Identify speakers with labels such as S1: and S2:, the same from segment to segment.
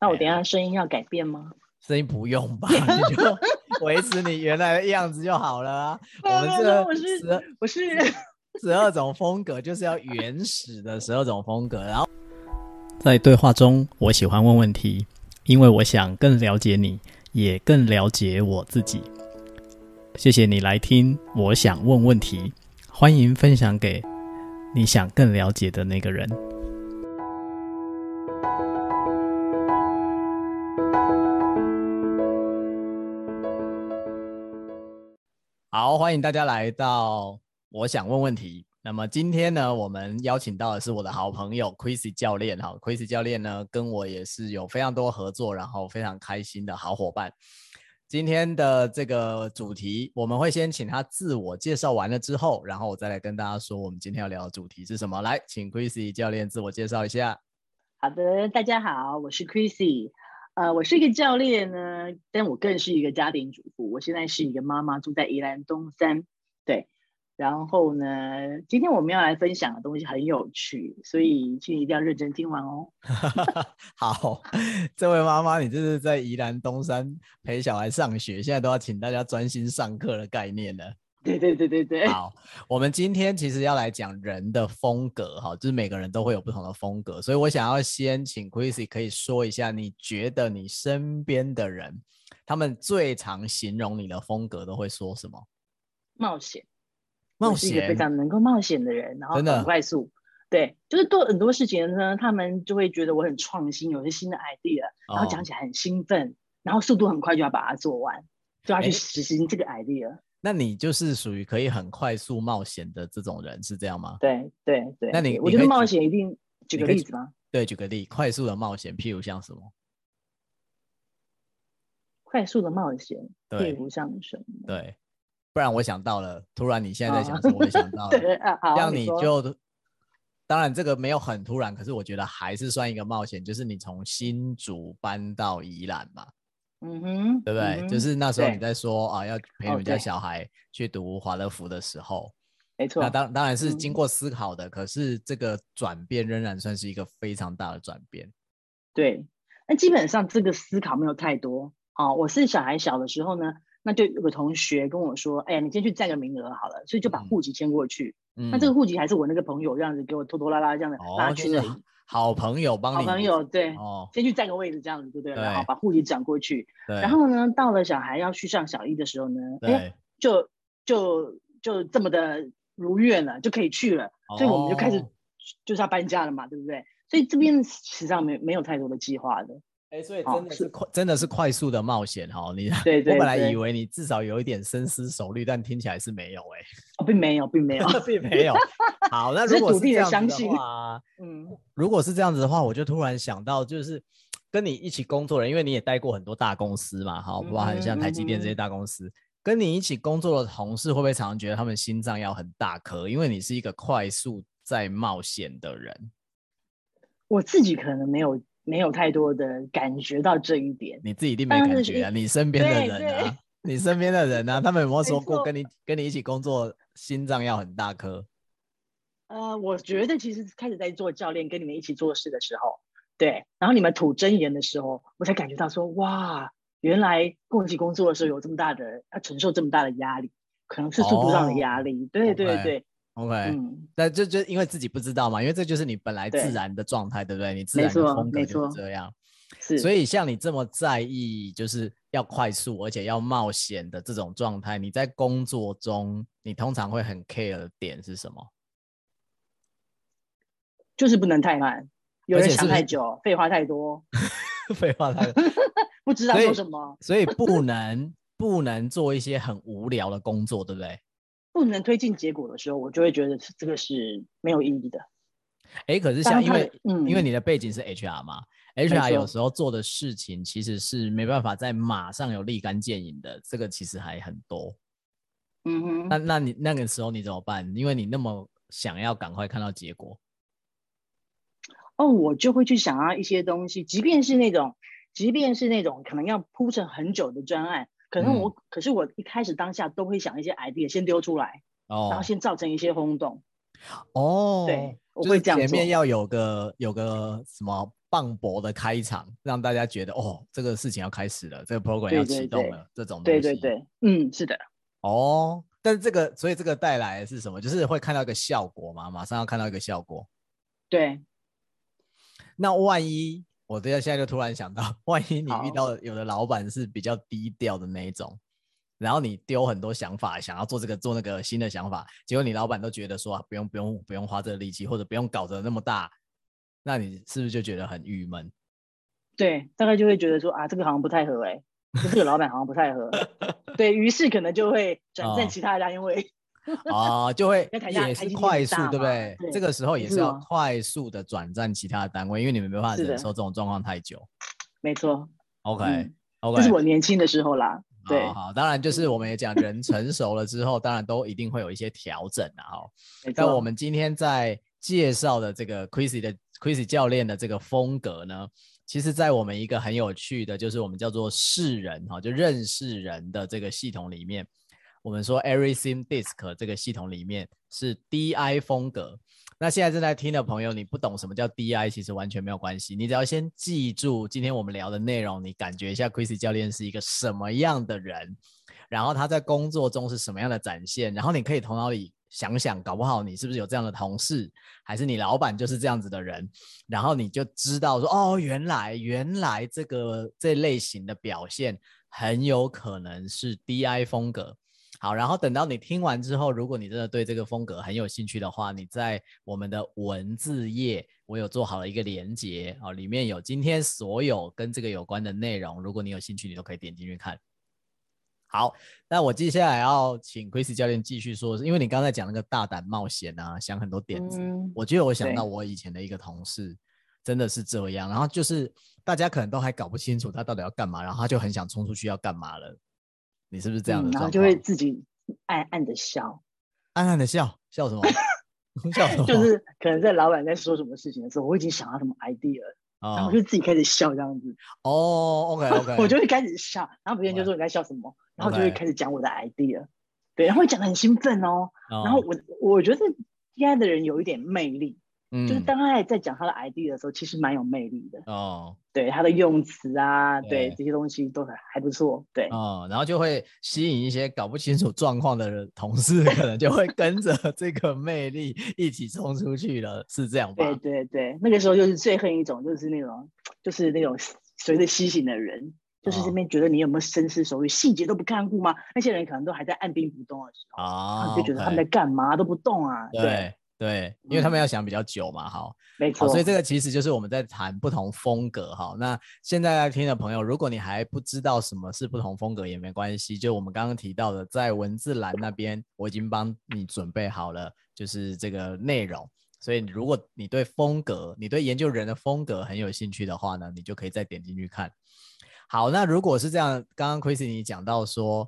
S1: 那我等一下声音要改变吗？
S2: 声音不用吧，你就维持你原来的样子就好了啊。我们这个
S1: 我是我是
S2: 十二种风格，就是要原始的十二种风格。然后在对话中，我喜欢问问题，因为我想更了解你，也更了解我自己。谢谢你来听，我想问问题，欢迎分享给你想更了解的那个人。好，欢迎大家来到我想问问题。那么今天呢，我们邀请到的是我的好朋友 Chrissy 教练。哈，Chrissy 教练呢，跟我也是有非常多合作，然后非常开心的好伙伴。今天的这个主题，我们会先请他自我介绍完了之后，然后我再来跟大家说，我们今天要聊的主题是什么。来，请 Chrissy 教练自我介绍一下。
S1: 好的，大家好，我是 Chrissy。呃，我是一个教练呢，但我更是一个家庭主妇。我现在是一个妈妈，住在宜兰东山。对，然后呢，今天我们要来分享的东西很有趣，所以请你一定要认真听完哦。
S2: 好，这位妈妈，你这是在宜兰东山陪小孩上学，现在都要请大家专心上课的概念了。
S1: 对对对对对，
S2: 好，我们今天其实要来讲人的风格，哈，就是每个人都会有不同的风格，所以我想要先请 Chrissy 可以说一下，你觉得你身边的人，他们最常形容你的风格都会说什么？
S1: 冒险，
S2: 冒险，
S1: 是一个非常能够冒险的人，然后很快速，对，就是做很多事情呢，他们就会觉得我很创新，有些新的 idea，然后讲起来很兴奋，哦，然后速度很快就要把它做完，就要去实行这个 idea。
S2: 那你就是属于可以很快速冒险的这种人，是这样吗？
S1: 对对对。
S2: 那你
S1: 我觉得冒险一定举个例子吗？
S2: 对，举个例，快速的冒险，譬如像什么？
S1: 快速的冒险，譬如像什么？
S2: 对，不然我想到了，突然你现在在想什么？我就想到 了，
S1: 对啊，好，
S2: 让你就你当然这个没有很突然，可是我觉得还是算一个冒险，就是你从新竹搬到宜兰嘛。
S1: 嗯哼，
S2: 对不对？
S1: 嗯、
S2: 就是那时候你在说啊，要陪你们家小孩去读华德福的时候，
S1: 没错。
S2: 那当当然是经过思考的，嗯、可是这个转变仍然算是一个非常大的转变。
S1: 对，那基本上这个思考没有太多。哦，我是小孩小的时候呢，那就有个同学跟我说，哎呀，你先去占个名额好了，所以就把户籍迁过去。嗯、那这个户籍还是我那个朋友这样子给我拖拖拉拉这样子拉去那里。哦
S2: 好朋友帮你，
S1: 好朋友对，哦，先去占个位置这样子，对不对？
S2: 对，
S1: 然后把户籍转过去。
S2: 对。
S1: 然后呢，到了小孩要去上小一的时候呢，哎，就就就这么的如愿了，就可以去了。哦。所以我们就开始就是要搬家了嘛，对不对？所以这边实际上没没有太多的计划的。
S2: 哎，所以真的是快，真的是快速的冒险哈！你
S1: 对对，
S2: 我本来以为你至少有一点深思熟虑，但听起来是没有哎。
S1: 哦，并没有，并没有，
S2: 并没有。好，那 如果是这样子的话，嗯，如果是这样子的话，我就突然想到，就是跟你一起工作的人，因为你也待过很多大公司嘛，哈，包含像台积电这些大公司，跟你一起工作的同事，会不会常常觉得他们心脏要很大颗？因为你是一个快速在冒险的人。
S1: 我自己可能没有。没有太多的感觉到这一点，
S2: 你自己一定没感觉啊！你身边的人啊，你身边的人啊，他们有没有说过跟你跟你一起工作，心脏要很大颗？
S1: 呃，我觉得其实开始在做教练，跟你们一起做事的时候，对，然后你们吐真言的时候，我才感觉到说，哇，原来跟我一起工作的时候有这么大的要承受这么大的压力，可能是速度上的压力，哦、对对对。
S2: OK，嗯，那就就因为自己不知道嘛，因为这就是你本来自然的状态，对，对不对？你自然的风格就是这样，是。所以像你这么在意，就是要快速而且要冒险的这种状态，你在工作中，你通常会很 care 的点是什么？
S1: 就是不能太慢，有人想太久，废话太多，
S2: 废话太多，
S1: 不知道说什么，
S2: 所，所以不 能不能做一些很无聊的工作，对不对？
S1: 不能推进结果的时候，我就会觉得这个是没有意义的。
S2: 哎、欸，可是像因为嗯，因为你的背景是 HR 嘛，HR 有时候做的事情其实是没办法在马上有立竿见影的，这个其实还很多。嗯哼，那那你那个时候你怎么办？因为你那么想要赶快看到结果。
S1: 哦，我就会去想要一些东西，即便是那种，即便是那种可能要铺陈很久的专案。可能我，嗯、可是我一开始当下都会想一些 idea 先丢出来，哦，然后先造成一些轰动，
S2: 哦，
S1: 对，我会这样。
S2: 前面要有个有个什么磅礴的开场，让大家觉得哦，这个事情要开始了，这个 program 要启动了，这种东西。
S1: 对对对，嗯，是的。
S2: 哦，但是这个，所以这个带来的是什么？就是会看到一个效果嘛，马上要看到一个效果。
S1: 对。
S2: 那万一我这现在就突然想到，万一你遇到有的老板是比较低调的那一种，然后你丢很多想法，想要做这个做那个新的想法，结果你老板都觉得说啊，不用不用不用花这个力气，或者不用搞得那么大。那你是不是就觉得很郁闷？
S1: 对，大概就会觉得说啊，这个好像不太合哎、欸，这个老板好像不太合，对，于是可能就会转战其他单位。
S2: 哦，哦，就会也是快速，对不对，对？这个时候也是要快速的转战其他的单位，因为你们没办法忍受这种状况太久。
S1: 没错。
S2: OK，OK，、
S1: 嗯 okay, 这是我年轻的时候啦。对，
S2: 好，当然就是我们也讲，人成熟了之后，当然都一定会有一些调整啊。哈，但我们今天在介绍的这个 Chrissy 的。Chrissy 教练的这个风格呢，其实，在我们一个很有趣的，就是我们叫做识人哈，就认识人的这个系统里面，我们说 Everything DiSC 这个系统里面是 DI 风格。那现在正在听的朋友，你不懂什么叫 DI，其实完全没有关系，你只要先记住今天我们聊的内容，你感觉一下 Chris 教练是一个什么样的人，然后他在工作中是什么样的展现，然后你可以头脑里。想想，搞不好你是不是有这样的同事，还是你老板就是这样子的人，然后你就知道说，哦，原来原来这个这类型的表现很有可能是 DI 风格。好，然后等到你听完之后，如果你真的对这个风格很有兴趣的话，你在我们的文字页，我有做好了一个连接哦，里面有今天所有跟这个有关的内容，如果你有兴趣，你都可以点进去看。好，那我接下来要请 Chrissy 教练继续说，是因为你刚才讲那个大胆冒险啊，想很多点子，嗯，我觉得我想到我以前的一个同事，真的是这样，然后就是大家可能都还搞不清楚他到底要干嘛，然后他就很想冲出去要干嘛了，你是不是这样的？
S1: 嗯，然后就会自己暗暗的笑，
S2: 暗暗的笑，笑什么？笑什么？
S1: 就是可能在老板在说什么事情的时候，我已经想到什么 idea 了。Oh. 然后我就自己开始笑这样子
S2: 哦、oh,，OK OK，
S1: 我就会开始笑，然后别人就说你在笑什么，然后就会开始讲我的 idea，、对，然后会讲的很兴奋哦，oh. 然后我我觉得现在的人有一点魅力。嗯，就是当他在讲他的 idea 的时候，其实蛮有魅力的哦。对，他的用词啊，对，对这些东西都还还不错。对，
S2: 哦，然后就会吸引一些搞不清楚状况的同事，可能就会跟着 这个魅力一起冲出去了，是这样吧？
S1: 对对对，那个时候就是最恨一种，就是那种就是那种随着吸引的人，就是这边觉得你有没有深思熟虑，细节都不看顾吗？那些人可能都还在按兵不动的时候啊，就觉得他们在干嘛都不动啊，对。对
S2: 对，因为他们要想比较久嘛，好，
S1: 没错，
S2: 所以这个其实就是我们在谈不同风格哈。那现在在听的朋友，如果你还不知道什么是不同风格也没关系，就我们刚刚提到的，在文字栏那边我已经帮你准备好了，就是这个内容。所以如果你对风格，你对研究人的风格很有兴趣的话呢，你就可以再点进去看。好，那如果是这样，刚刚 Chrissy 你讲到说。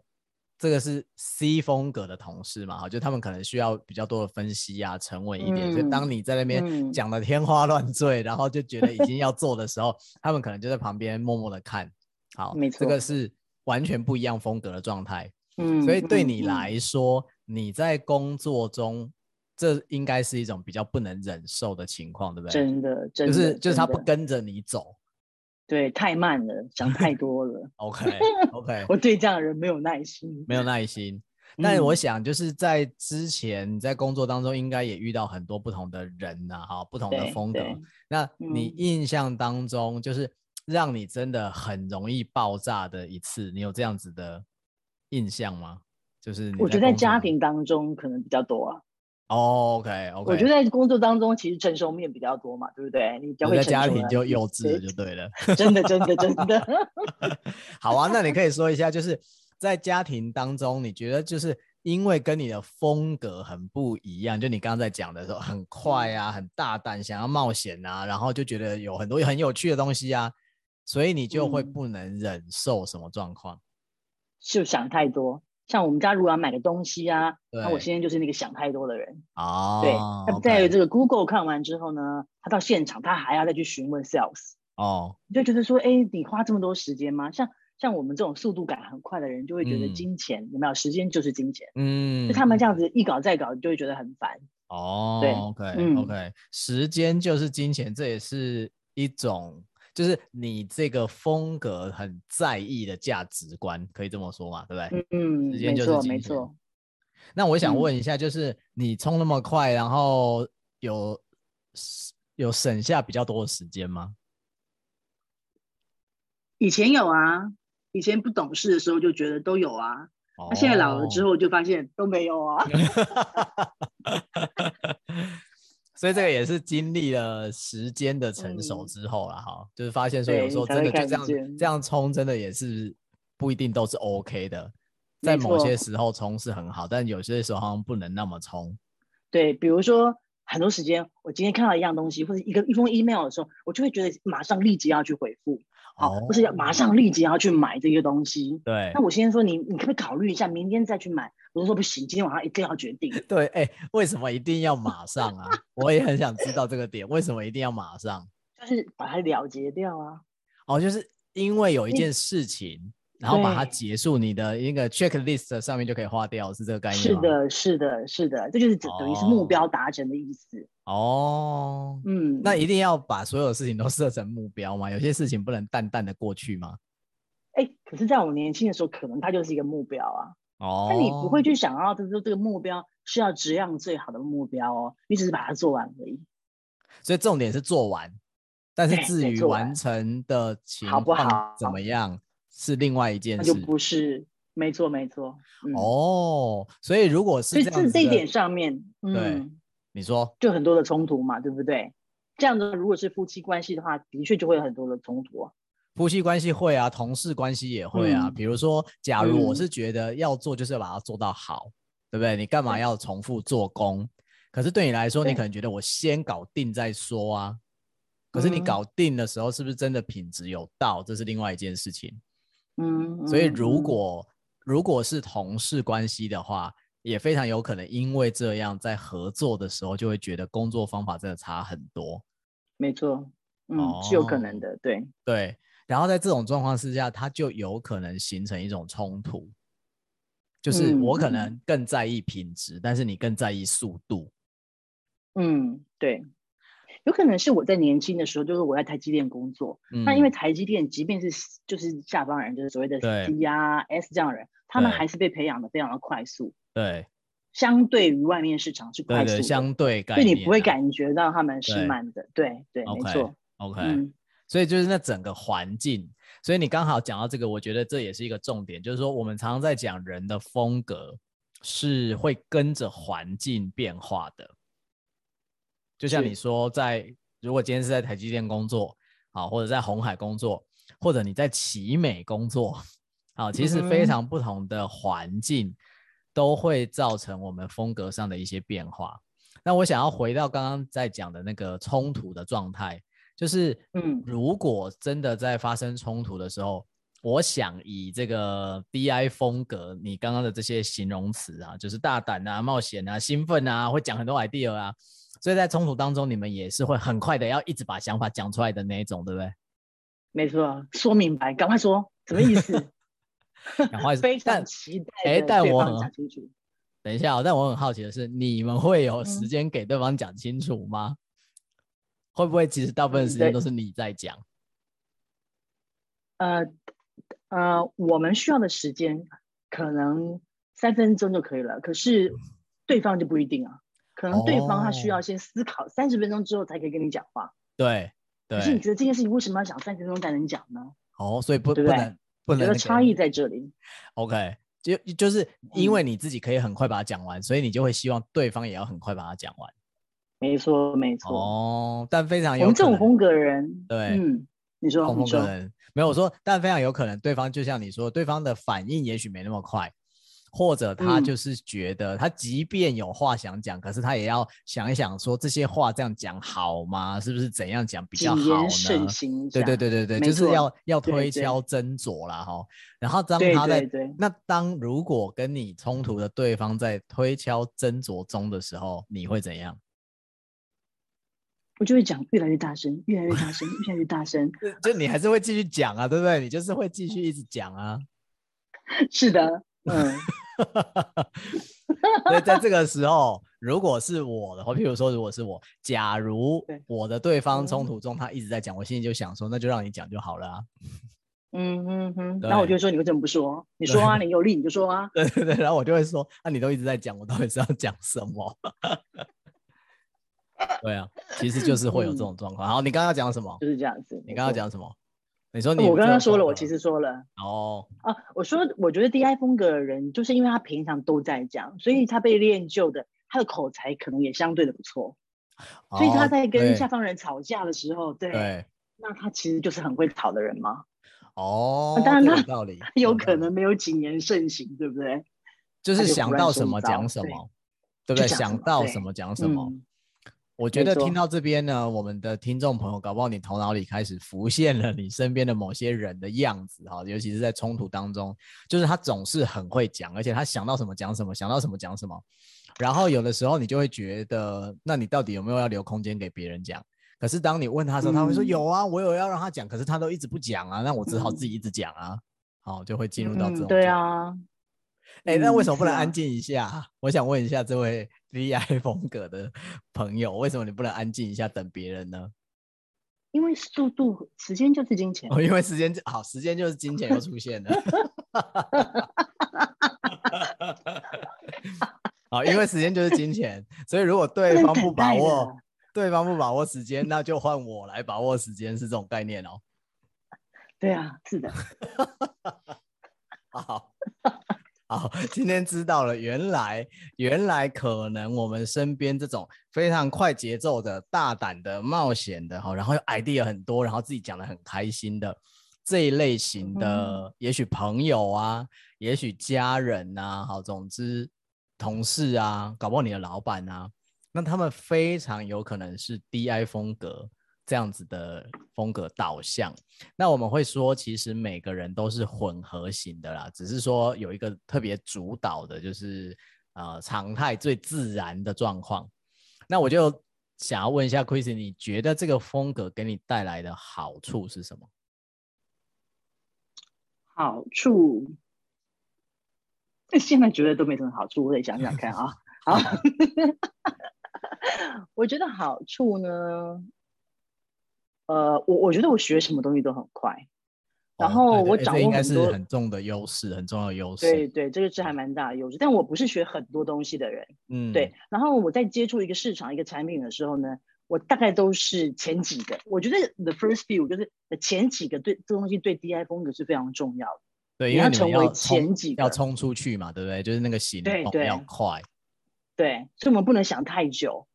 S2: 这个是 C 风格的同事嘛？哈，就他们可能需要比较多的分析啊，沉稳一点。就、嗯、当你在那边讲的天花乱坠、嗯，然后就觉得已经要做的时候，他们可能就在旁边默默的看。好，没错，这个是完全不一样风格的状态。嗯，所以对你来说，嗯、你在工作中，这应该是一种比较不能忍受的情况，对不对？
S1: 真的，真的
S2: 就是就是他不跟着你走。
S1: 对，太慢了，想太 多了。
S2: OK OK，
S1: 我对这样的人没有耐心，
S2: 没有耐心。但我想，就是在之前在工作当中，应该也遇到很多不同的人呐，哈，不同的风格。那你印象当中，就是让你真的很容易爆炸的一次，你有这样子的印象吗？就是
S1: 我觉得在家庭当中可能比较多啊。
S2: Oh, OK OK，
S1: 我觉得在工作当中其实成熟面比较多嘛，对不对？你比较会成熟，在
S2: 家庭就幼稚了，就对了。
S1: 真的真的真的。
S2: 好啊，那你可以说一下，就是在家庭当中，你觉得就是因为跟你的风格很不一样，就你刚刚在讲的时候，很快啊，很大胆，想要冒险啊，然后就觉得有很多很有趣的东西啊，所以你就会不能忍受什么状况？
S1: 就想太多。像我们家如果要买个东西啊，那我现在就是那个想太多的人。哦，对，那在这个 Google 看完之后呢，他到现场他还要再去询问 Sales。哦，你就觉得说，哎，你花这么多时间吗？像像我们这种速度感很快的人，就会觉得金钱、嗯、有没有？时间就是金钱。嗯，就他们这样子一搞再搞，就会觉得很烦。
S2: 哦，对嗯、okay, 时间就是金钱，这也是一种，就是你这个风格很在意的价值观，可以这么说嘛？对不对？
S1: 嗯，
S2: 时间就是。
S1: 没错，没错。
S2: 那我想问一下，就是你冲那么快，然后有有省下比较多的时间吗？
S1: 以前有啊，以前不懂事的时候就觉得都有啊。那、哦、现在老了之后就发现都没有啊。
S2: 所以这个也是经历了时间的成熟之后了哈、嗯，就是发现说有时候真的就这样这样冲，真的也是不一定都是 OK 的。在某些时候冲是很好，但有些时候好像不能那么冲。
S1: 对，比如说很多时间，我今天看到一样东西或者一个一封 email 的时候，我就会觉得马上立即要去回复，好、哦，或是要马上立即要去买这个东西。
S2: 对，
S1: 那我先说你，你可不可以考虑一下，明天再去买？我就说不行，今天晚上一定要决定。
S2: 对，哎、欸，为什么一定要马上啊？我也很想知道这个点，为什么一定要马上？
S1: 就是把它了结掉啊。
S2: 哦，就是因为有一件事情。然后把它结束，你的一个 checklist 上面就可以划掉，是这个概念吗？
S1: 是的，是的，是的，这就是等于是目标达成的意思。
S2: 哦，嗯，那一定要把所有事情都设成目标吗？有些事情不能淡淡的过去吗？
S1: 哎，可是在我年轻的时候，可能它就是一个目标啊。
S2: 哦，
S1: 但你不会去想要，就是说这个目标是要质量最好的目标哦，你只是把它做完而已。
S2: 所以重点是做完，但是至于完成的情况好不好，怎么样？是另外一件事，
S1: 那就不是，没错没错。
S2: 嗯、哦，所以如果是这
S1: 这一点上面，嗯，
S2: 对，你说
S1: 就很多的冲突嘛，对不对？这样子如果是夫妻关系的话，的确就会有很多的冲突啊。
S2: 夫妻关系会啊，同事关系也会啊。嗯、比如说，假如我是觉得要做，就是要把它做到好，嗯、对不对？你干嘛要重复做工？可是对你来说，你可能觉得我先搞定再说啊。可是你搞定的时候，是不是真的品质有到？这是另外一件事情。
S1: 嗯，
S2: 所以如果、嗯、如果是同事关系的话，也非常有可能因为这样，在合作的时候就会觉得工作方法真的差很多。
S1: 没错，嗯，哦、是有可能的，对
S2: 对。然后在这种状况之下，它就有可能形成一种冲突，就是我可能更在意品质，嗯、但是你更在意速度。
S1: 嗯，对。有可能是我在年轻的时候，就是我在台积电工作。嗯、那因为台积电，即便是就是下方人，就是所谓的 C 啊 S 这样的人，他们还是被培养的非常的快速。
S2: 对，
S1: 相对于外面市场是快速的，
S2: 对对相对概
S1: 念、啊，所以你不会感觉到他们是慢的。对
S2: 对，
S1: 没错。
S2: OK，、嗯、所以就是那整个环境。所以你刚好讲到这个，我觉得这也是一个重点，就是说我们常常在讲人的风格是会跟着环境变化的。就像你说，在如果今天是在台积电工作，啊，或者在红海工作，或者你在奇美工作，啊，其实非常不同的环境都会造成我们风格上的一些变化。那我想要回到刚刚在讲的那个冲突的状态，就是，嗯，如果真的在发生冲突的时候，我想以这个 DI 风格，你刚刚的这些形容词啊，就是大胆啊、冒险啊、兴奋啊，会讲很多 idea 啊。所以在冲突当中，你们也是会很快的要一直把想法讲出来的那一种，对不对？
S1: 没错，说明白，赶快说，什么意思？
S2: 赶快说。非常期待。哎，但我。等一下、哦，但我很好奇的是，你们会有时间给对方讲清楚吗？嗯、会不会其实大部分时间都是你在讲？
S1: 呃呃，我们需要的时间可能三分钟就可以了，可是对方就不一定啊。可能对方他需要先思考三十分钟之后才可以跟你讲话。
S2: 对，对。
S1: 可是你觉得这件事情为什么要讲三十分钟才能讲呢？
S2: 哦，所以不对不能不能。
S1: 差异在这里。
S2: OK，就就是因为你自己可以很快把它讲完，嗯，所以你就会希望对方也要很快把它讲完。
S1: 没错，没错。
S2: 哦，但非常有
S1: 我们这种风格的人，
S2: 对，
S1: 嗯，你说
S2: 风格人没有我说，但非常有可能对方就像你说，对方的反应也许没那么快。或者他就是觉得，他即便有话想讲，嗯，可是他也要想一想，说这些话这样讲好吗？是不是怎样讲比较好呢？对对对对对，就是要要推敲斟酌啦哈。然后当他在那当如果跟你冲突的对方在推敲斟酌中的时候，你会怎样？
S1: 我就会讲越来越大声，越来越大声，越来越大声。
S2: 就你还是会继续讲啊，对不对？你就是会继续一直讲啊。
S1: 是的，嗯。
S2: 所以在这个时候，如果是我的话，譬如说，如果是我，假如我的对方冲突中他一直在讲，我心里就想说，那就让你讲就好了啊。
S1: 嗯嗯嗯，然后我就说，你为什么不说？你说啊，你有理你就说啊。
S2: 对对对，然后我就会说，那、啊、你都一直在讲，我到底是要讲什么？对啊，其实就是会有这种状况。好，你刚刚讲什么？
S1: 就是这样子。
S2: 你刚刚讲什么？你说你，
S1: 我刚刚说了，我其实说了。
S2: 哦。
S1: 啊，我说，我觉得 DI 风格的人，就是因为他平常都在讲，所以他被练就的，他的口才可能也相对的不错。哦、所以他在跟下方人吵架的时候，对，对，那他其实就是很会吵的人嘛。
S2: 哦，
S1: 当然他
S2: 有道理，
S1: 有可能没有谨言慎行，对不对？
S2: 就是想到什么讲什么，对，对不对？想到什么讲什么。嗯、我觉得听到这边呢，我们的听众朋友，搞不好你头脑里开始浮现了你身边的某些人的样子哈，尤其是在冲突当中，就是他总是很会讲，而且他想到什么讲什么，想到什么讲什么。然后有的时候你就会觉得，那你到底有没有要留空间给别人讲？可是当你问他的时候，他会说有啊，我有要让他讲，可是他都一直不讲啊，那我只好自己一直讲啊，好，就会进入到这种。
S1: 对啊，
S2: 哎，那为什么不能安静一下？我想问一下这位 VI 风格的朋友，为什么你不能安静一下等别人呢？
S1: 因为速度，时间就是金钱。
S2: 哦，因为时间好，时间就是金钱又出现了。好，因为时间就是金钱，所以如果对方不把握。对方不把握时间，那就换我来把握时间，是这种概念哦。
S1: 对啊，是的。
S2: 好，好，今天知道了，原来原来可能我们身边这种非常快节奏的、大胆的、冒险的，哈，然后 idea 很多，然后自己讲的很开心的这一类型的，嗯、也许朋友啊，也许家人啊，好，总之同事啊，搞不好你的老板啊。那他们非常有可能是 DI 风格这样子的风格导向。那我们会说，其实每个人都是混合型的啦，只是说有一个特别主导的，就是呃常态最自然的状况。那我就想要问一下 Chrissy，你觉得这个风格给你带来的好处是什么？
S1: 好处？现在觉得都没什么好处，我得想想看啊。好。我觉得好处呢，呃，我我觉得我学什么东西都很快，然后我掌握很多，
S2: 应该是很重的优势，很重要的优势。
S1: 对对，这个是还蛮大的优势。但我不是学很多东西的人，嗯，对。然后我在接触一个市场、一个产品的时候呢，我大概都是前几个。我觉得 the first few 就是前几个对这东西对 DI 风格是非常重要的。
S2: 对，
S1: 你要成为
S2: 前
S1: 几个，
S2: 要冲出去嘛，对不对？就是那个行动要快。
S1: 对，所以我们不能想太久。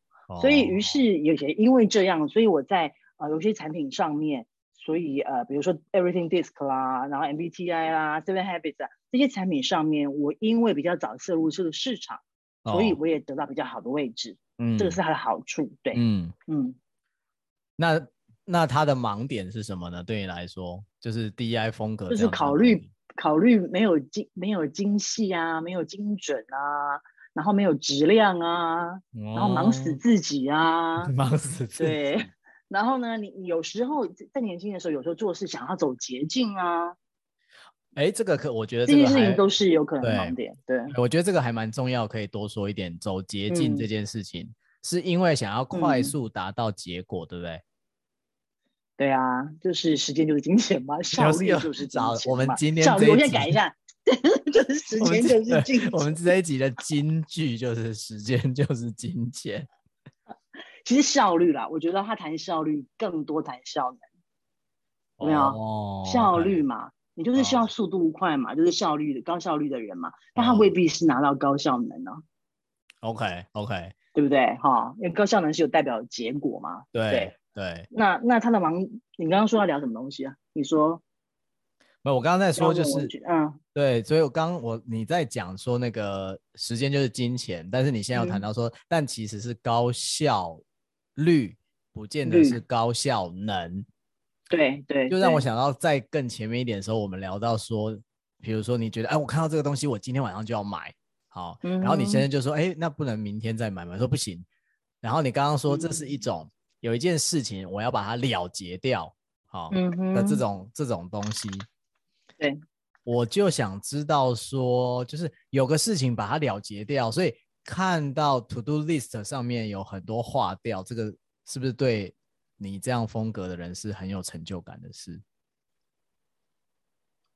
S1: 所以，于是有些因为这样，所以我在呃有些产品上面，所以呃比如说 Everything Disc 啦，然后 MBTI 啦，Seven Habits 啊这些产品上面，我因为比较早涉入这个市场，所以我也得到比较好的位置。嗯，这个是它的好处。对，嗯嗯。
S2: 那那它的盲点是什么呢？对你来说，就是 DI 风格，
S1: 就是考虑考虑没有精没有精细啊，没有精准啊。然后没有质量啊，哦、然后忙死自己啊，
S2: 忙死自己。
S1: 对，然后呢，你有时候在年轻的时候，有时候做事想要走捷径啊。
S2: 哎，这个可我觉得这个
S1: 这些事情都是有可能盲点。对，对
S2: 我觉得这个还蛮重要，可以多说一点。走捷径这件事情，嗯、是因为想要快速达到结果，嗯、对不对？
S1: 对啊，就是时间就是金钱嘛，效率就是金钱。
S2: 我们今天
S1: 效率，我先改一下。就是时间就是金钱。
S2: 我们这一集的金句就是时间就是金钱。
S1: 其实效率啦，我觉得他谈效率更多谈效能，有没有？哦、效率嘛，你就是需要速度快嘛，哦、就是效率的高效率的人嘛，但他未必是拿到高效能呢、
S2: 啊。OK OK，
S1: 对不对？哈，因为高效能是有代表结果嘛。
S2: 对对。
S1: 对
S2: 对
S1: 那那他的忙，你刚刚说要聊什么东西啊？你说。
S2: 没有，我刚刚在说就是，嗯，对，所以我刚我你在讲说那个时间就是金钱，但是你现在要谈到说，嗯、但其实是高效率，不见得是高效能。
S1: 对对，
S2: 就让我想到在更前面一点的时候，我们聊到说，比如说你觉得，哎，我看到这个东西，我今天晚上就要买，好，嗯、然后你现在就说，哎，那不能明天再买吗？说不行。然后你刚刚说这是一种、嗯、有一件事情，我要把它了结掉，好，嗯哼，的这种这种东西。
S1: 对，
S2: 我就想知道说，就是有个事情把它了结掉，所以看到 To Do List 上面有很多划掉，这个是不是对你这样风格的人是很有成就感的事？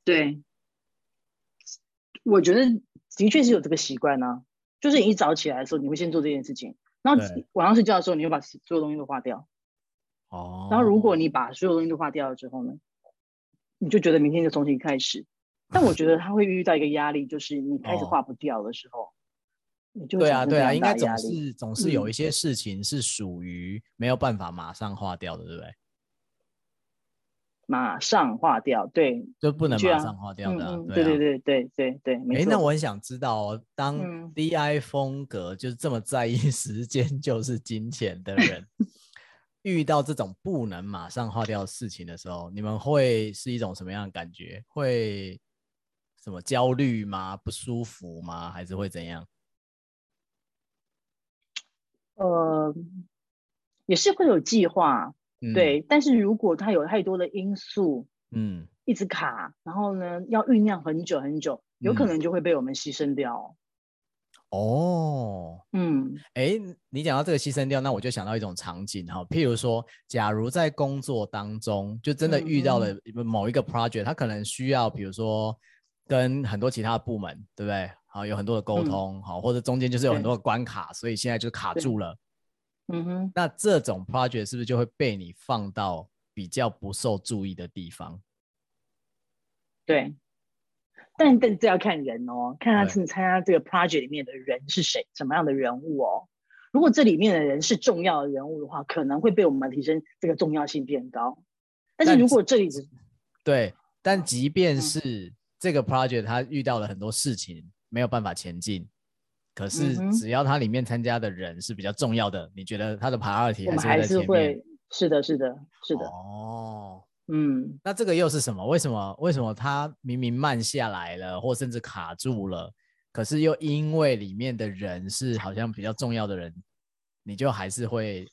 S1: 对，我觉得的确是有这个习惯呢。就是你一早起来的时候，你会先做这件事情，然后晚上睡觉的时候，你会把所有东西都划掉。
S2: 哦。
S1: 然后如果你把所有东西都划掉了之后呢，你就觉得明天就重新开始。但我觉得他会遇到一个压力，就是你开始划不掉的时候，哦、你就
S2: 对啊对啊，应该总是总是有一些事情是属于没有办法马上化掉的，嗯、对不对？
S1: 马上化掉，对，
S2: 就不能马上化掉的、啊。对对
S1: 对对对对。哎，
S2: 那我很想知道哦，当 DI 风格就是这么在意 时间就是金钱的人，遇到这种不能马上化掉的事情的时候，你们会是一种什么样的感觉？会什么焦虑吗？不舒服吗？还是会怎样？
S1: 呃，也是会有计划。对，但是如果它有太多的因素，嗯，一直卡，然后呢，要酝酿很久很久，有可能就会被我们牺牲掉。
S2: 哦，
S1: 嗯，
S2: 哎，你讲到这个牺牲掉，那我就想到一种场景哈，譬如说，假如在工作当中，就真的遇到了某一个 project，它可能需要，比如说跟很多其他部门，对不对？好，有很多的沟通，好，或者中间就是有很多的关卡，所以现在就卡住了。
S1: 嗯哼，
S2: 那这种 project 是不是就会被你放到比较不受注意的地方？
S1: 对，但但这要看人哦，看他是参加这个 project 里面的人是谁，什么样的人物哦。如果这里面的人是重要的人物的话，可能会被我们提升这个重要性变高。但是如果这里是，
S2: 对，但即便是这个 project 他遇到了很多事情，没有办法前进。可是，只要他里面参加的人是比较重要的，嗯、你觉得他的 priority 还是会在前面？是会，
S1: 是的，是的，是的。
S2: 哦，
S1: 嗯，
S2: 那这个又是什么？为什么？为什么他明明慢下来了，或甚至卡住了，可是又因为里面的人是好像比较重要的人，你就还是会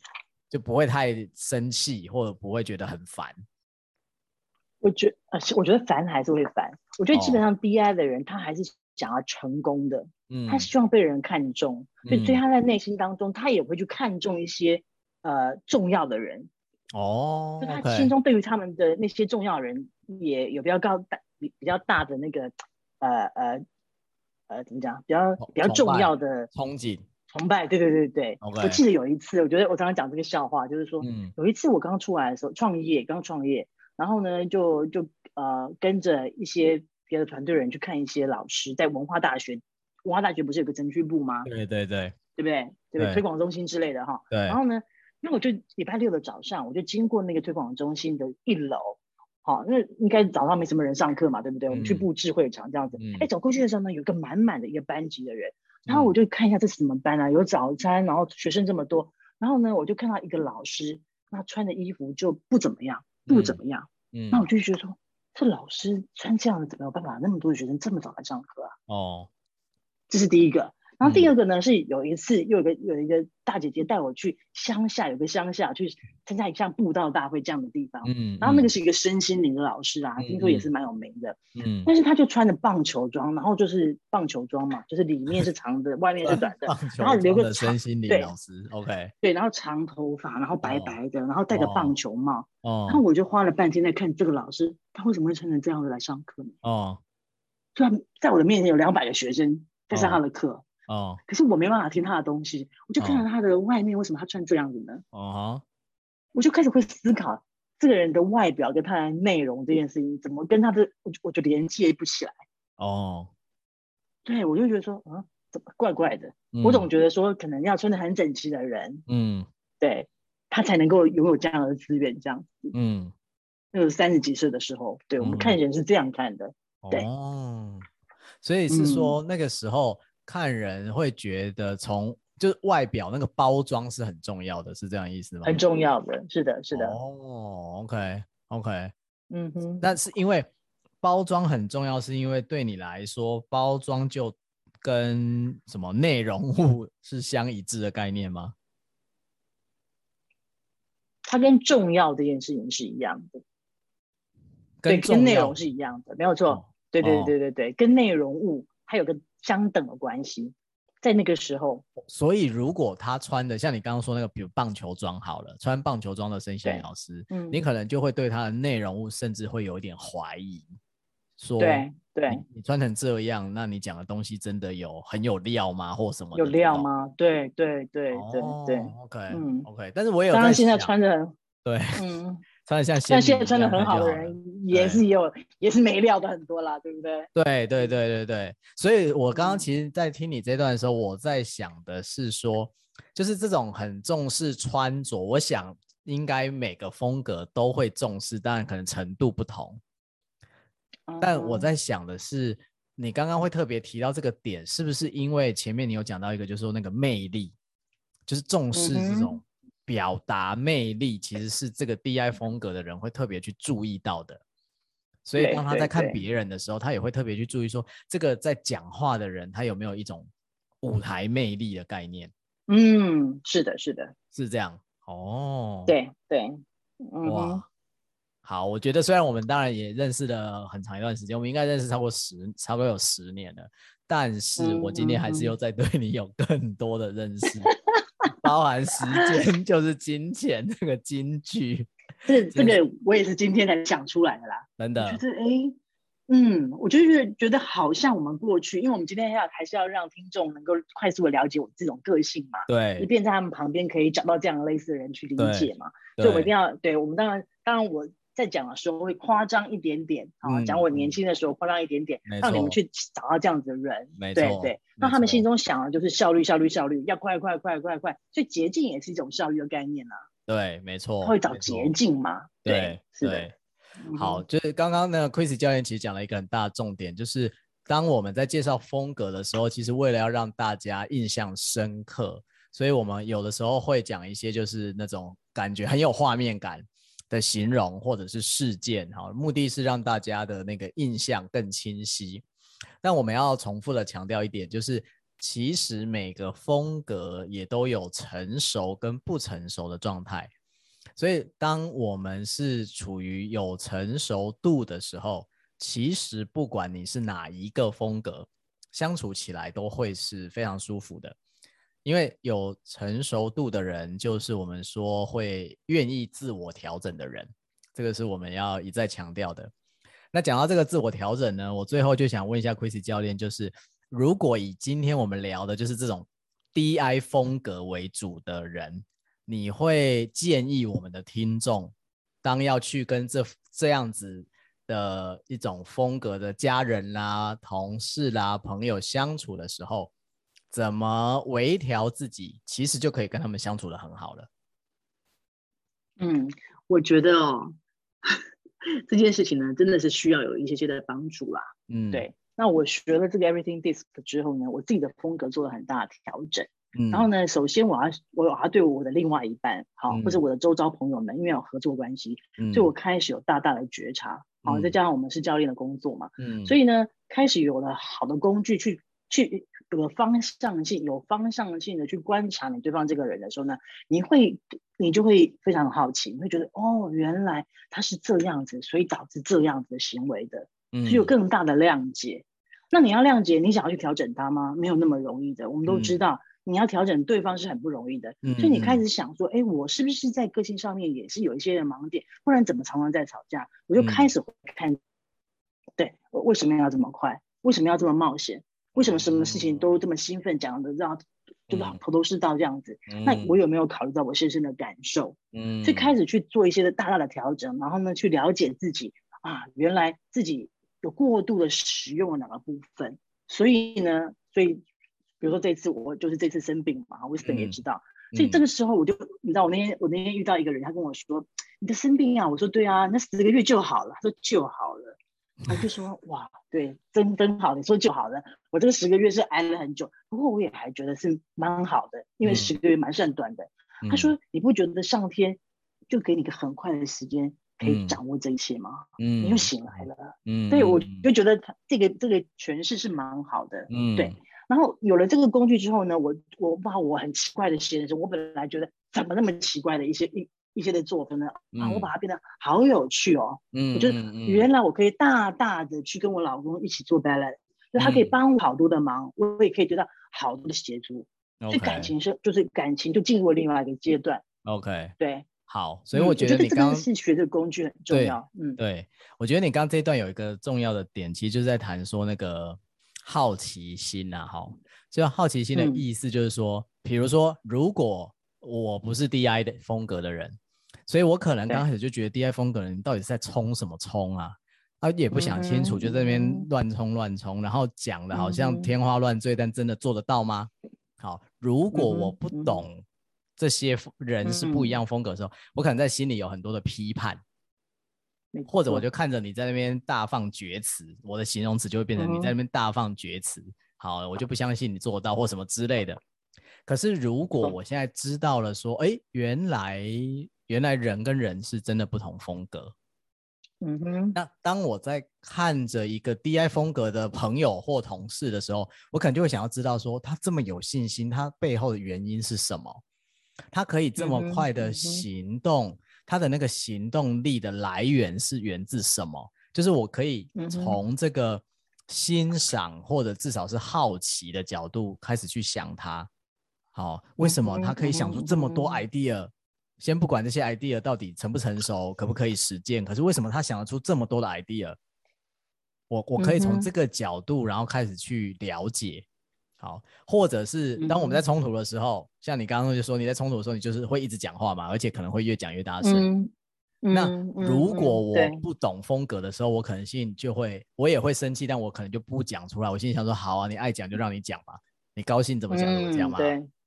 S2: 就不会太生气，或者不会觉得很烦？
S1: 我觉呃，我觉得烦还是会烦。我觉得基本上 BI 的人，哦、他还是想要成功的。嗯，他希望被人看重，所以对他在内心当中，他也会去看重一些呃重要的人。
S2: 哦，就
S1: 他心中对于他们的那些重要人，也有比较高大比比较大的那个呃呃呃怎么讲？比较比较重要的
S2: 憧憬、
S1: 崇拜。对对对
S2: 对。
S1: 我记得有一次，我觉得我常常讲这个笑话，就是说，嗯、有一次我刚出来的时候，创业刚创业，然后呢，就就呃跟着一些别的团队人去看一些老师在文化大学。文化大学不是有个程序部吗？
S2: 对对对，对
S1: 不对？对不对？推广中心之类的哈。
S2: 对。
S1: 然后呢，那我就礼拜六的早上，我就经过那个推广中心的一楼，好，那应该早上没什么人上课嘛，对不对？嗯、我们去布置会场这样子。哎、嗯，走过去的时候呢，有个满满的一个班级的人，然后我就看一下这是什么班啊？有早餐，然后学生这么多，然后呢，我就看到一个老师，那穿的衣服就不怎么样，不怎么样。嗯。那我就觉得说，这老师穿这样子，怎么有办法那么多的学生这么早来上课啊？
S2: 哦。
S1: 这是第一个，然后第二个呢，嗯、是有一次又有个有一个大姐姐带我去乡下，有个乡下去参加一项布道大会这样的地方，嗯，然后那个是一个身心灵的老师啊，嗯、听说也是蛮有名的，嗯，但是他就穿着棒球装，然后就是棒球装嘛，就是里面是长的，外面是短的，然后留个长
S2: 身心灵老师
S1: 对
S2: ，OK，
S1: 对，然后长头发，然后白白的，哦、然后戴个棒球帽，
S2: 哦，
S1: 然后我就花了半天在看这个老师，他为什么会穿成这样子来上课呢？
S2: 哦，
S1: 就在我的面前有两百个学生在上他的课。哦
S2: 哦，
S1: 可是我没办法听他的东西，我就看到他的外面，为什么他穿这样子呢？
S2: 哦，
S1: 我就开始会思考这个人的外表跟他的内容这件事情，怎么跟他的我我就连接不起来。
S2: 哦，
S1: 对，我就觉得说，啊，怎么怪怪的？嗯、我总觉得说，可能要穿的很整齐的人，
S2: 嗯，
S1: 对，他才能够拥有这样的资源，这样子。
S2: 嗯，
S1: 那个三十几岁的时候，对、嗯、我们看人是这样看的。对，
S2: 哦，所以是说那个时候。看人会觉得从就是外表那个包装是很重要的，是这样意思吗？
S1: 很重要的，是的，是的。
S2: 哦，OK，OK，
S1: 嗯哼。
S2: 但是因为包装很重要，是因为对你来说，包装就跟什么内容物是相一致的概念吗？
S1: 它跟重要这件事情是一样的，跟跟内容是一样的，没有错。哦、对对对对对，哦、跟内容物还有个。相等的关系，在那个时候，
S2: 所以如果他穿的像你刚刚说那个，比如棒球装好了，穿棒球装的声线老师，嗯，你可能就会对他的内容物甚至会有一点怀疑，说
S1: 对对。
S2: 你，你穿成这样，那你讲的东西真的有很有料吗，或什么
S1: 有料吗？对对对对对
S2: ，OK，嗯，OK，但是我也有
S1: 当然现在穿的
S2: 对，
S1: 嗯。
S2: 穿的像，
S1: 像现在穿的很好的人也是有，也是没料的很多啦，对不对？
S2: 对对对对对，所以我刚刚其实，在听你这段的时候，我在想的是说，就是这种很重视穿着，我想应该每个风格都会重视，当然可能程度不同。但我在想的是，你刚刚会特别提到这个点，是不是因为前面你有讲到一个，就是说那个魅力，就是重视这种。表达魅力其实是这个 DI 风格的人会特别去注意到的，所以当他在看别人的时候，他也会特别去注意说，这个在讲话的人他有没有一种舞台魅力的概念？
S1: 嗯，是的，是的，
S2: 是这样哦。
S1: 对对，
S2: 哇，好，我觉得虽然我们当然也认识了很长一段时间，我们应该认识超过十，差不多有十年了，但是我今天还是又在对你有更多的认识。包含时间 就是金钱，这个金句，
S1: 这这个我也是今天才想出来的啦。
S2: 真的，
S1: 就是哎，嗯，我就是觉得好像我们过去，因为我们今天要还是要让听众能够快速的了解我这种个性嘛，
S2: 对，
S1: 以便在他们旁边可以找到这样类似的人去理解嘛。所以我一定要，对我们当然，当然我。在讲的时候会夸张一点点啊，讲我年轻的时候夸张一点点，让你们去找到这样子的人，对对，那他们心中想的就是效率效率效率，要快快快快快，所以捷径也是一种效率的概念啊。
S2: 对，没错，
S1: 会找捷径嘛？对，是的。
S2: 好，就是刚刚那个 Chrissy 教练其实讲了一个很大的重点，就是当我们在介绍风格的时候，其实为了要让大家印象深刻，所以我们有的时候会讲一些就是那种感觉很有画面感。的形容或者是事件，哈，目的是让大家的那个印象更清晰。但我们要重复的强调一点，就是其实每个风格也都有成熟跟不成熟的状态。所以当我们是处于有成熟度的时候，其实不管你是哪一个风格，相处起来都会是非常舒服的。因为有成熟度的人，就是我们说会愿意自我调整的人，这个是我们要一再强调的。那讲到这个自我调整呢，我最后就想问一下 Chris 教练，就是如果以今天我们聊的就是这种 DI 风格为主的人，你会建议我们的听众，当要去跟这这样子的一种风格的家人啦、同事啦、朋友相处的时候，怎么微调自己，其实就可以跟他们相处的很好了。
S1: 嗯，我觉得哦，这件事情呢，真的是需要有一些些的帮助啦。嗯，对。那我学了这个 Everything Disc 之后呢，我自己的风格做了很大的调整。嗯，然后呢，首先我要我要对我的另外一半，好，嗯、或者我的周遭朋友们，因为有合作关系，嗯、所以我开始有大大的觉察。好，再加上我们是教练的工作嘛，嗯，所以呢，开始有了好的工具去去。有方向性、有方向性的去观察你对方这个人的时候呢，你会，你就会非常好奇，你会觉得哦，原来他是这样子，所以导致这样子的行为的，是有更大的谅解。嗯、那你要谅解，你想要去调整他吗？没有那么容易的。我们都知道，嗯、你要调整对方是很不容易的。嗯、所以你开始想说，哎，我是不是在个性上面也是有一些的盲点？不然怎么常常在吵架？我就开始会看，嗯、对，我为什么要这么快？为什么要这么冒险？为什么什么事情都这么兴奋，讲的让就是头头是道这样子？嗯、那我有没有考虑到我先生的感受？嗯，就开始去做一些的大大的调整，然后呢，去了解自己啊，原来自己有过度的使用了哪个部分？所以呢，所以比如说这次我就是这次生病嘛，Wisdom 也知道，嗯、所以这个时候我就你知道，我那天我那天遇到一个人，他跟我说：“你的生病啊？”我说：“对啊，那十个月就好了。”他说：“就好了。”他就说：“哇，对，真真好。你说就好了。我这个十个月是挨了很久，不过我也还觉得是蛮好的，因为十个月蛮算短的。嗯”他说：“你不觉得上天就给你个很快的时间可以掌握这一切吗？嗯，你又醒来了。嗯，对，我就觉得他这个这个诠释是蛮好的。嗯，对。然后有了这个工具之后呢，我我把我很奇怪的先生，我本来觉得怎么那么奇怪的一些一。”一些的作品呢，啊，我把它变得好有趣哦。嗯，我觉得原来我可以大大的去跟我老公一起做 balance，就他可以帮我好多的忙，我也可以得到好多的协助。所以感情是就是感情就进入了另外一个阶段。
S2: OK，
S1: 对，
S2: 好，所以我觉得你刚刚
S1: 是学这个工具很重要。嗯，
S2: 对，我觉得你刚刚这一段有一个重要的点，其实就是在谈说那个好奇心啊，哈，就好奇心的意思就是说，比、嗯、如说如果我不是 DI 的风格的人，所以我可能刚开始就觉得 DI 风格的人到底是在冲什么冲啊？他也不想清楚，就在那边乱冲乱冲，然后讲的好像天花乱坠，但真的做得到吗？好，如果我不懂这些人是不一样风格的时候，我可能在心里有很多的批判，或者我就看着你在那边大放厥词，我的形容词就会变成你在那边大放厥词。好，我就不相信你做到或什么之类的。可是如果我现在知道了，说，哎，原来原来人跟人是真的不同风格。
S1: 嗯哼，
S2: 那当我在看着一个 DI 风格的朋友或同事的时候，我可能就会想要知道说，他这么有信心，他背后的原因是什么？他可以这么快的行动，他的那个行动力的来源是源自什么？就是我可以从这个欣赏或者至少是好奇的角度开始去想他，好，为什么他可以想出这么多 idea？先不管这些 idea 到底成不成熟，可不可以实践，可是为什么他想得出这么多的 idea？我我可以从这个角度，然后开始去了解。好，或者是当我们在冲突的时候，像你刚刚就说你在冲突的时候，你就是会一直讲话嘛，而且可能会越讲越大声。那如果我不懂风格的时候，我可能性就会，我也会生气，但我可能就不讲出来。我心里想说，好啊，你爱讲就让你讲吧，你高兴怎么讲怎么讲嘛。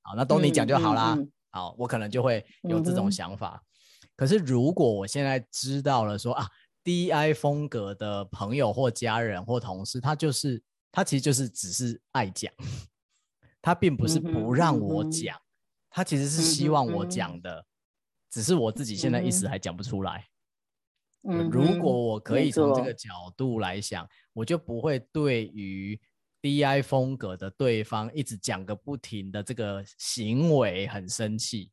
S2: 好，那都你讲就好啦。好，我可能就会有这种想法。嗯、可是如果我现在知道了说啊，DI 风格的朋友或家人或同事，他就是他其实就是只是爱讲，他并不是不让我讲，嗯、他其实是希望我讲的，嗯、只是我自己现在一时还讲不出来。嗯、如果我可以从这个角度来想，嗯、我就不会对于。DI 风格的对方一直讲个不停的这个行为很生气，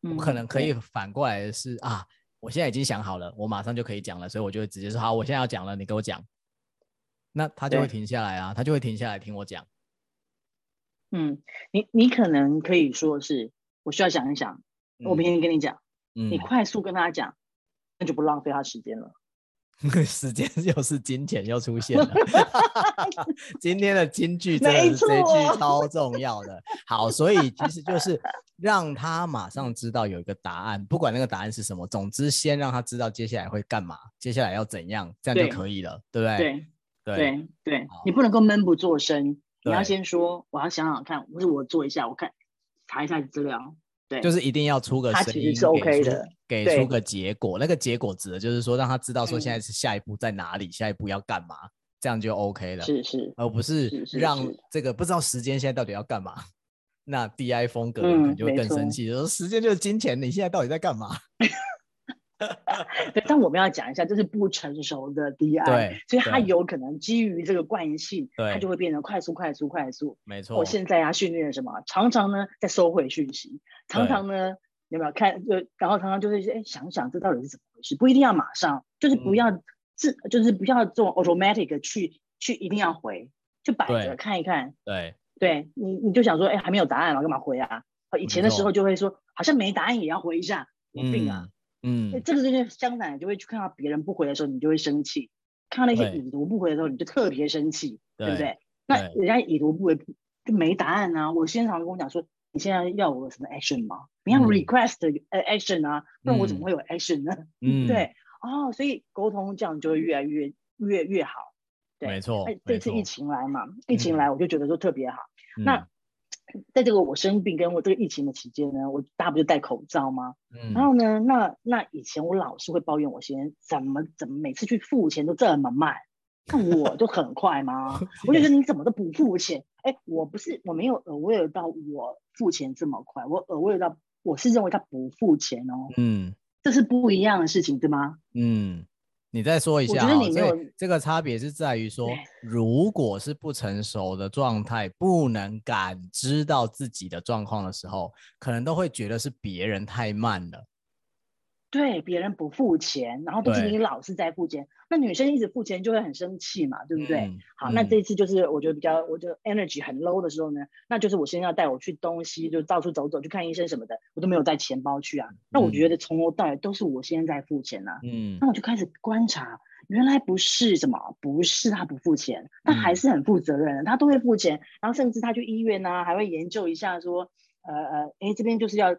S2: 我可能可以反过来的是啊，我现在已经想好了，我马上就可以讲了，所以我就会直接说好，我现在要讲了，你给我讲，那他就会停下来啊，他就会停下来听我讲。
S1: 嗯，你你可能可以说是我需要想一想，我明天跟你讲，你快速跟他讲，那就不浪费他时间了。
S2: 时间又是金钱又出现了，今天的金句真的是这句超重要的。好，所以其实就是让他马上知道有一个答案，不管那个答案是什么，总之先让他知道接下来会干嘛，接下来要怎样，这样就可以了，对，对不对？
S1: 对对对，你不能够闷不作声，你要先说，我要想想看，或者我做一下，我看查一下资料。对，就是一定要出个声音，是 OK 的，给出个结果。那个结果指的就是说，让他知道说现在是下一步在哪里，下一步要干嘛，这样就 OK 了。是是，而不是让这个不知道时间现在到底要干嘛。那 DI 风格可能就会更生气，说时间就是金钱，你现在到底在干嘛？对，但我们要讲一下，这是不成熟的 DI，对，所以它有可能基于这个惯性，对，他就会变成快速、快速、快速。没错。我现在要训练什么？常常呢在收回讯息，常常呢有没有看？就然后常常就是哎想想这到底是怎么回事？不一定要马上，就是不要自，就是不要这种 automatic 去去一定要回，就摆着看一看。对，对你你就想说哎还没有答案了，干嘛回啊？以前的时候就会说好像没答案也要回一下，有病啊！嗯，这个就是相反，就会去看到别人不回的时候，你就会生气；看到那些已读不回的时候，你就特别生气，对，对不对？那人家已读不回就没答案啊！我经常跟我讲说，你现在要我什么 action 吗？你要 request action 啊，不然我怎么会有 action 呢？嗯，对哦，所以沟通这样就会越来越越越好。对，没错。哎，这次疫情来嘛，疫情来我就觉得说特别好。那。在这个我生病跟我这个疫情的期间呢，我大不就戴口罩吗？嗯，然后呢，那那以前我老是会抱怨我先生怎么怎么每次去付钱都这么慢，那我就很快吗？我就觉得你怎么都不付钱？哎，我不是我没有 aware 到我付钱这么快，我 aware 到我是认为他不付钱哦，嗯，这是不一样的事情，对吗？嗯。你再说一下，哦，这这个差别是在于说，如果是不成熟的状态，不能感知到自己的状况的时候，可能都会觉得是别人太慢了。对别人不付钱，然后都是你老是在付钱，那女生一直付钱就会很生气嘛，对不对？嗯、好，那这一次就是我觉得比较，我觉得 energy 很 low 的时候呢，那就是我先要带我去东西，就到处走走，去看医生什么的，我都没有带钱包去啊。那我觉得从头到尾都是我先在付钱啊。嗯，那我就开始观察，原来不是什么，不是他不付钱，他还是很负责任，他都会付钱，然后甚至他去医院呢、啊，还会研究一下说，呃呃，哎，这边就是要。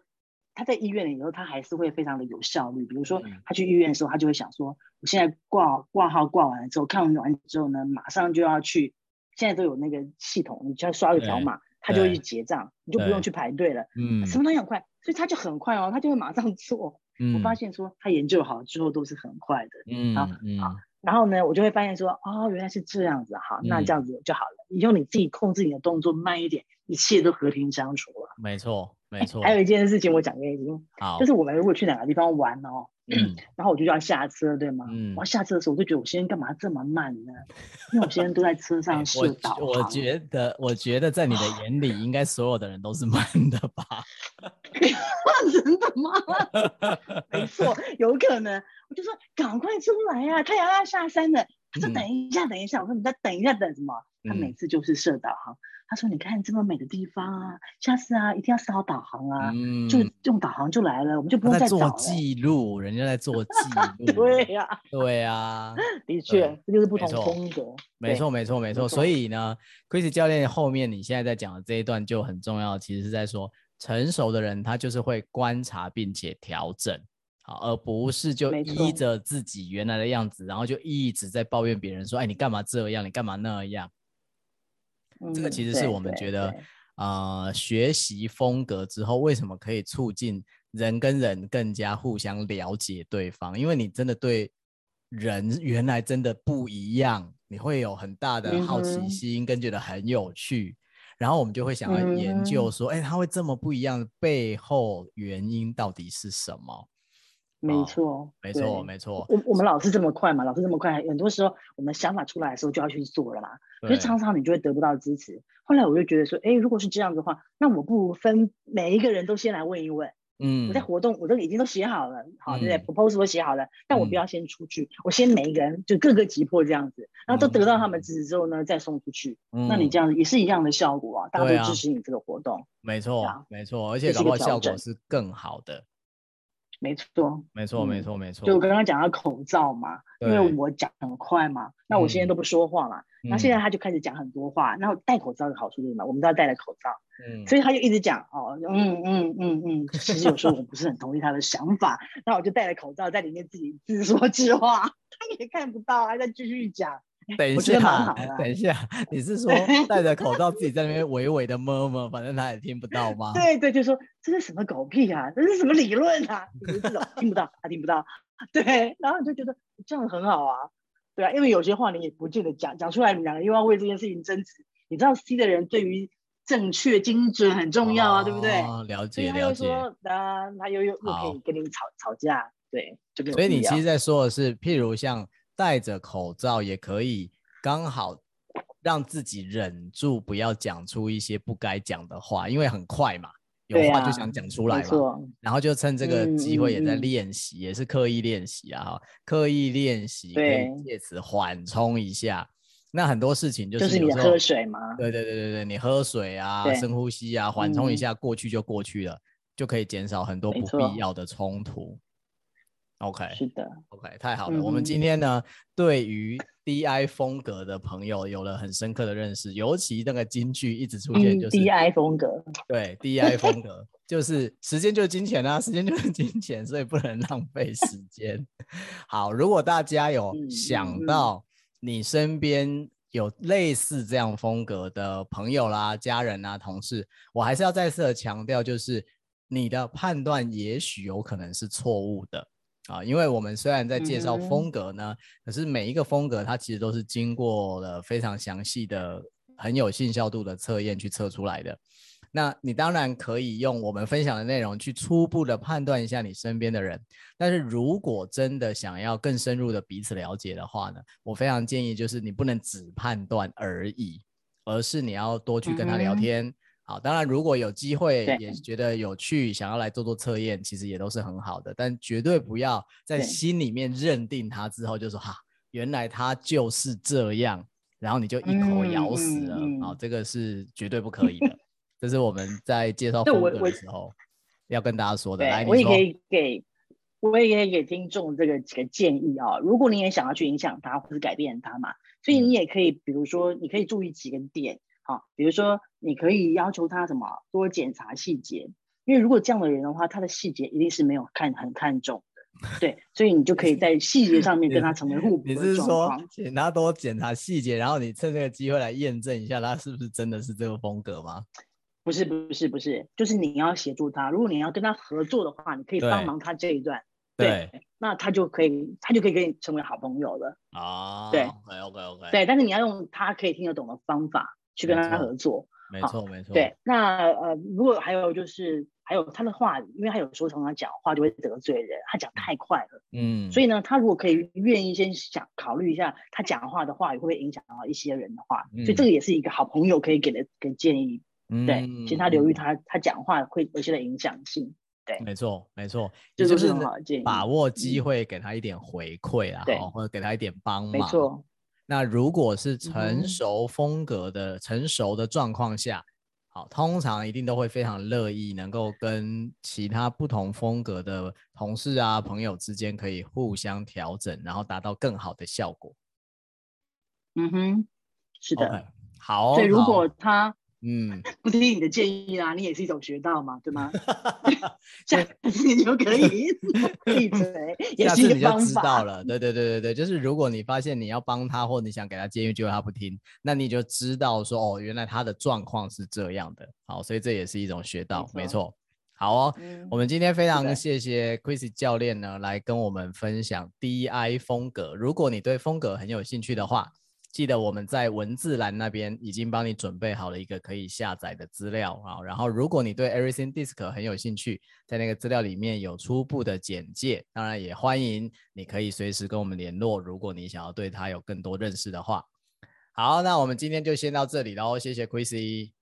S1: 他在医院里以后，他还是会非常的有效率。比如说，他去医院的时候，他就会想说：我现在挂挂号挂完了之后，看完之后呢，马上就要去。现在都有那个系统，你只要刷个条码，他就会去结账，你就不用去排队了。嗯，什么都很快，所以他就很快哦，他就会马上做。嗯，我发现说他研究好之后都是很快的。嗯，好，好。然后呢，我就会发现说，哦，原来是这样子，好，那这样子就好了。你用你自己控制你的动作慢一点，一切都和平相处了。
S2: 没错。没错，
S1: 还有一件事情我讲给你听，好，就是我们如果去哪个地方玩哦，嗯，然后我就要下车，对吗？嗯，我要下车的时候，我就觉得我先生干嘛这么慢呢？因为我先生都在车上睡导航。
S2: 我觉得，我觉得在你的眼里，应该所有的人都是慢的吧？
S1: 真的吗？没错，有可能。我就说赶快出来呀，太阳要下山了。他说等一下，等一下。我说你再等一下，等什么？他每次就是设导航。他说：“你看这么美的地方啊，下次啊一定要设好导航啊，嗯、就用导航就来了，我们就不用再找了。”
S2: 做记录，人家在做记 录。
S1: 对呀、啊，
S2: 对呀、啊，
S1: 的确，这就是不同风格。
S2: 没错，没错，没错。所以呢，Chrissy 教练后面你现在在讲的这一段就很重要，其实是在说成熟的人他就是会观察并且调整，好，而不是就依着自己原来的样子，然后就一直在抱怨别人说：“哎，你干嘛这样？你干嘛那样？”这个其实是我们觉得，呃，学习风格之后，为什么可以促进人跟人更加互相了解对方？因为你真的对人原来真的不一样，你会有很大的好奇心，跟觉得很有趣，然后我们就会想要研究说，哎，他会这么不一样，背后原因到底是什么？
S1: 没错，
S2: 没错，没错。
S1: 我我们老是这么快嘛，老是这么快，很多时候我们想法出来的时候就要去做了嘛。可是常常你就会得不到支持。后来我就觉得说，哎，如果是这样的话，那我不如分每一个人都先来问一问。嗯，我在活动我都已经都写好了，好，对不对？proposal 都写好了，但我不要先出去，我先每一个人就各个击破这样子，然后都得到他们支持之后呢，再送出去。那你这样子也是一样的效果啊，大家都支持你这个活动。
S2: 没错，没错，而且搞不好效果是更好的。
S1: 没错，
S2: 没错，没错，没错。
S1: 就我刚刚讲到口罩嘛，因为我讲很快嘛，那我现在都不说话嘛，那现在他就开始讲很多话，然后戴口罩的好处是什么？我们都要戴着口罩，嗯，所以他就一直讲哦，嗯嗯嗯嗯，其实有时候我不是很同意他的想法，那我就戴着口罩在里面自己自说自话，他也看不到，还在继续讲。
S2: 等一下，等一下，你是说 戴着口罩自己在那边微微的摸摸，反正他也听不到吗？
S1: 对对，就说这是什么狗屁啊，这是什么理论啊？这种听不到，他听不到。对，然后你就觉得这样很好啊，对啊，因为有些话你也不记得讲，讲出来你们两个又要为这件事情争执。你知道 C 的人对于正确精准很重要啊，哦、对不对？
S2: 了解了解。
S1: 啊，他又又又可以跟你吵吵架，对，就
S2: 所以你其实在说的是，譬如像。戴着口罩也可以，刚好让自己忍住不要讲出一些不该讲的话，因为很快嘛，有话就想讲出来嘛。啊、然后就趁这个机会也在练习，嗯、也是刻意练习啊，刻意练习可以借此缓冲一下。那很多事情就是，
S1: 就是你喝水吗？
S2: 对对对对对，你喝水啊，深呼吸啊，缓冲一下，过去就过去了，嗯、就可以减少很多不必要的冲突。OK，
S1: 是的
S2: ，OK，太好了。嗯、我们今天呢，对于 DI 风格的朋友有了很深刻的认识，尤其那个金句一直出现，就是、嗯、
S1: DI 风格。
S2: 对，DI 风格就是时间就是金钱啊，时间就是金钱，所以不能浪费时间。好，如果大家有想到你身边有类似这样风格的朋友啦、家人啊、同事，我还是要再次的强调，就是你的判断也许有可能是错误的。啊，因为我们虽然在介绍风格呢，嗯、可是每一个风格它其实都是经过了非常详细的、很有信效度的测验去测出来的。那你当然可以用我们分享的内容去初步的判断一下你身边的人，但是如果真的想要更深入的彼此了解的话呢，我非常建议就是你不能只判断而已，而是你要多去跟他聊天，嗯、好，当然如果有机会也觉得有趣，想要来做做测验，其实也都是很好的，但绝对不要在心里面认定它之后就说哈，原来它就是这样，然后你就一口咬死了，嗯嗯、好，这个是绝对不可以的。这是我们在介绍风格的时候要跟大家说的。来，
S1: 我也可以给，我也可以给听众这个几个建议啊。如果你也想要去影响他或者改变他嘛，所以你也可以，比如说，你可以注意几个点，好，比如说你可以要求他什么多检查细节，因为如果这样的人的话，他的细节一定是没有看很看重的，对，所以你就可以在细节上面跟他成为互补。
S2: 你是说请他多检查细节，然后你趁这个机会来验证一下他是不是真的是这个风格吗？
S1: 不是不是不是，就是你要协助他。如果你要跟他合作的话，你可以帮忙他这一段，对，对那他就可以，他就可以跟你成为好朋友了。
S2: 啊，
S1: 对
S2: ，OK OK OK，
S1: 对，但是你要用他可以听得懂的方法去跟他合作。
S2: 没错没错。
S1: 对，那呃，如果还有就是还有他的话，因为他有时候常常讲话就会得罪人，他讲太快了，
S2: 嗯，
S1: 所以呢，他如果可以愿意先想考虑一下，他讲话的话会不会影响到一些人的话，嗯、所以这个也是一个好朋友可以给的给建议。对，请他留意他他讲话会有些的影响性。对，
S2: 没错没错，这就是把握机会给他一点回馈啊，对，或者给他一点帮忙。
S1: 没错。
S2: 那如果是成熟风格的成熟的状况下，好，通常一定都会非常乐意能够跟其他不同风格的同事啊朋友之间可以互相调整，然后达到更好的效果。
S1: 嗯哼，是的，
S2: 好。
S1: 所以如果他。
S2: 嗯，
S1: 不听你的建议啊，你也是一种学到嘛，对吗？下次你就可以闭嘴，也是一个方法。下次你就知道
S2: 了，对对对对对，就是如果你发现你要帮他，或你想给他建议，结果他不听，那你就知道说哦，原来他的状况是这样的。好，所以这也是一种学到，没错。没错。好哦，嗯，我们今天非常谢谢 Chrissy 教练呢，来跟我们分享 DI 风格。如果你对风格很有兴趣的话，记得我们在文字栏那边已经帮你准备好了一个可以下载的资料啊。然后，如果你对 Everything DiSC 很有兴趣，在那个资料里面有初步的简介。当然，也欢迎你可以随时跟我们联络，如果你想要对它有更多认识的话。好，那我们今天就先到这里喽，谢谢 Chrissy。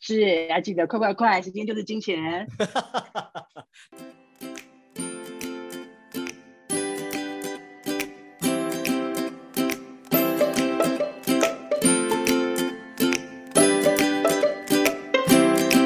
S1: 是，要记得快快快，时间就是金钱。